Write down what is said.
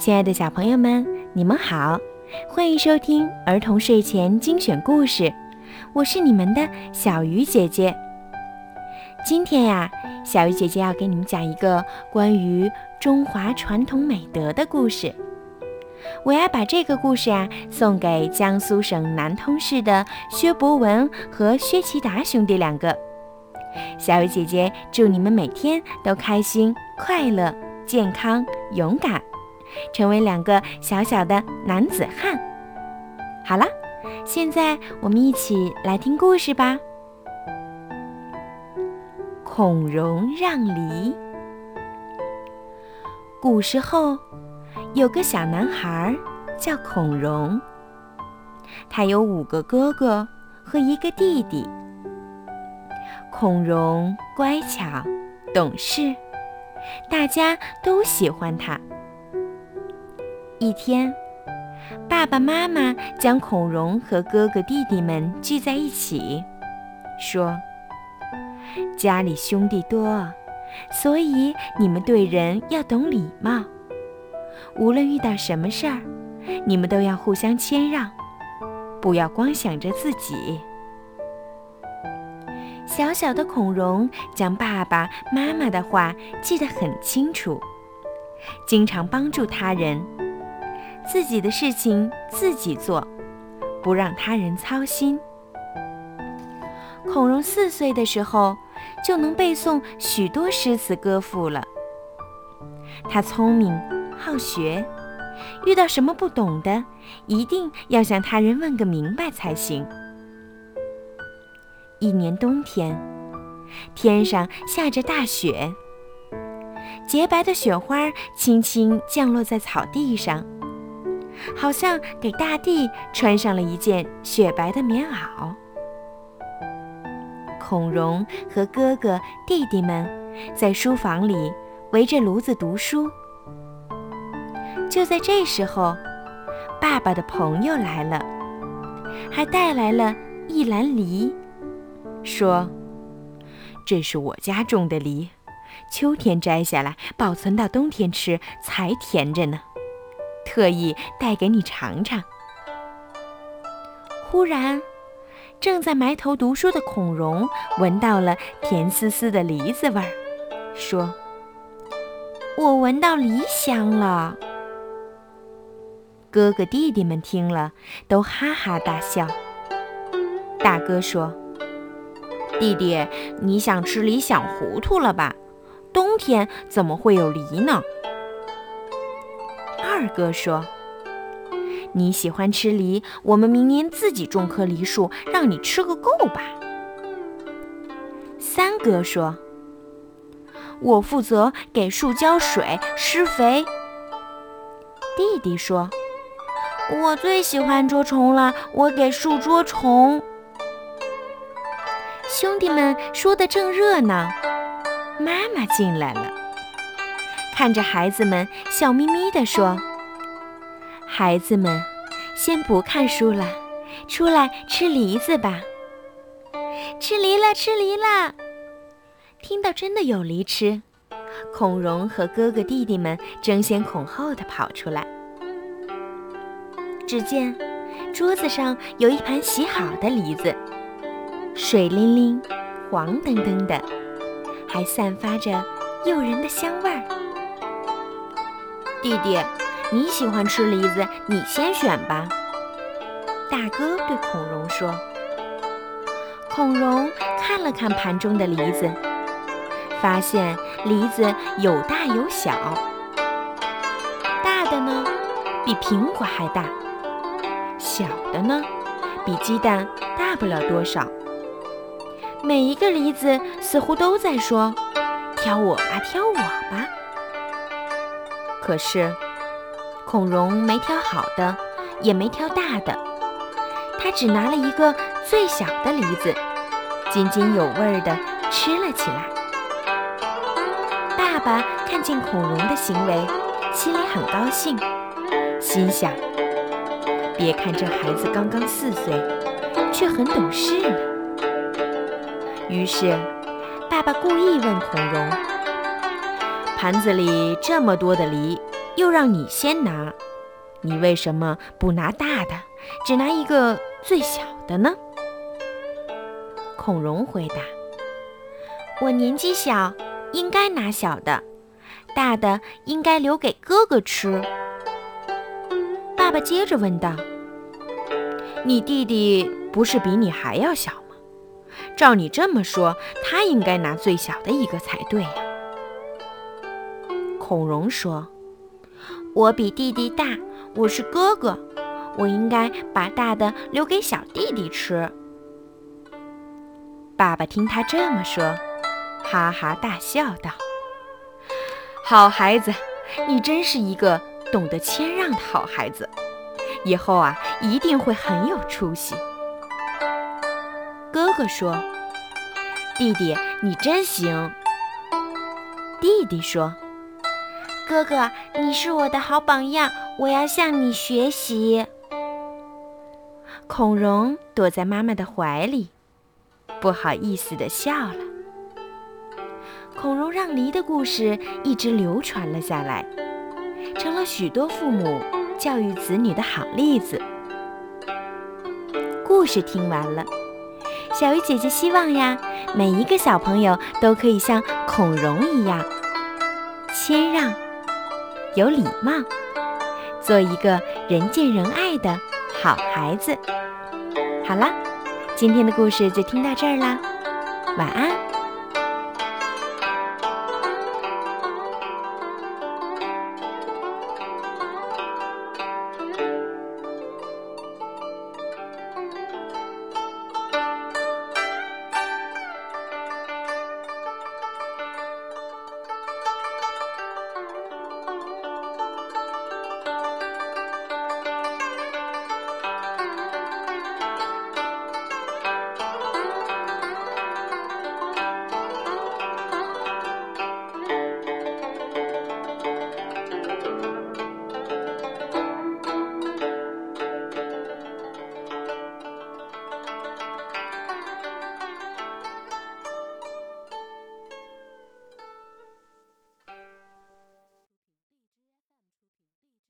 亲爱的小朋友们，你们好，欢迎收听儿童睡前精选故事，我是你们的小鱼姐姐。今天呀，小鱼姐姐要给你们讲一个关于中华传统美德的故事。我要把这个故事啊送给江苏省南通市的薛博文和薛其达兄弟两个。小鱼姐姐祝你们每天都开心、快乐、健康、勇敢，成为两个小小的男子汉。好了，现在我们一起来听故事吧。孔融让梨。古时候，有个小男孩叫孔融，他有五个哥哥和一个弟弟。孔融乖巧、懂事，大家都喜欢他。一天，爸爸妈妈将孔融和哥哥弟弟们聚在一起，说：“家里兄弟多，所以你们对人要懂礼貌。无论遇到什么事儿，你们都要互相谦让，不要光想着自己。”小小的孔融将爸爸妈妈的话记得很清楚，经常帮助他人，自己的事情自己做，不让他人操心。孔融四岁的时候就能背诵许多诗词歌赋了。他聪明好学，遇到什么不懂的，一定要向他人问个明白才行。一年冬天，天上下着大雪，洁白的雪花轻轻降落在草地上，好像给大地穿上了一件雪白的棉袄。孔融和哥哥弟弟们在书房里围着炉子读书。就在这时候，爸爸的朋友来了，还带来了一篮梨。说：“这是我家种的梨，秋天摘下来保存到冬天吃才甜着呢，特意带给你尝尝。”忽然，正在埋头读书的孔融闻到了甜丝丝的梨子味儿，说：“我闻到梨香了。”哥哥弟弟们听了，都哈哈大笑。大哥说。弟弟，你想吃梨想糊涂了吧？冬天怎么会有梨呢？二哥说：“你喜欢吃梨，我们明年自己种棵梨树，让你吃个够吧。”三哥说：“我负责给树浇水施肥。”弟弟说：“我最喜欢捉虫了，我给树捉虫。”兄弟们说的正热闹，妈妈进来了，看着孩子们，笑眯眯地说：“孩子们，先不看书了，出来吃梨子吧。吃梨了，吃梨了！”听到真的有梨吃，孔融和哥哥弟弟们争先恐后的跑出来。只见桌子上有一盘洗好的梨子。水灵灵、黄澄澄的，还散发着诱人的香味儿。弟弟，你喜欢吃梨子，你先选吧。大哥对孔融说。孔融看了看盘中的梨子，发现梨子有大有小，大的呢比苹果还大，小的呢比鸡蛋大不了多少。每一个梨子似乎都在说：“挑我吧，挑我吧。”可是孔融没挑好的，也没挑大的，他只拿了一个最小的梨子，津津有味地吃了起来。爸爸看见孔融的行为，心里很高兴，心想：“别看这孩子刚刚四岁，却很懂事呢。”于是，爸爸故意问孔融：“盘子里这么多的梨，又让你先拿，你为什么不拿大的，只拿一个最小的呢？”孔融回答：“我年纪小，应该拿小的，大的应该留给哥哥吃。”爸爸接着问道：“你弟弟不是比你还要小吗？照你这么说，他应该拿最小的一个才对呀。”孔融说：“我比弟弟大，我是哥哥，我应该把大的留给小弟弟吃。”爸爸听他这么说，哈哈大笑道：“好孩子，你真是一个懂得谦让的好孩子，以后啊一定会很有出息。”哥哥说：“弟弟，你真行。”弟弟说：“哥哥，你是我的好榜样，我要向你学习。”孔融躲在妈妈的怀里。不好意思地笑了。孔融让梨的故事一直流传了下来，成了许多父母教育子女的好例子。故事听完了，小鱼姐姐希望呀，每一个小朋友都可以像孔融一样，谦让、有礼貌，做一个人见人爱的好孩子。好了。今天的故事就听到这儿啦，晚安。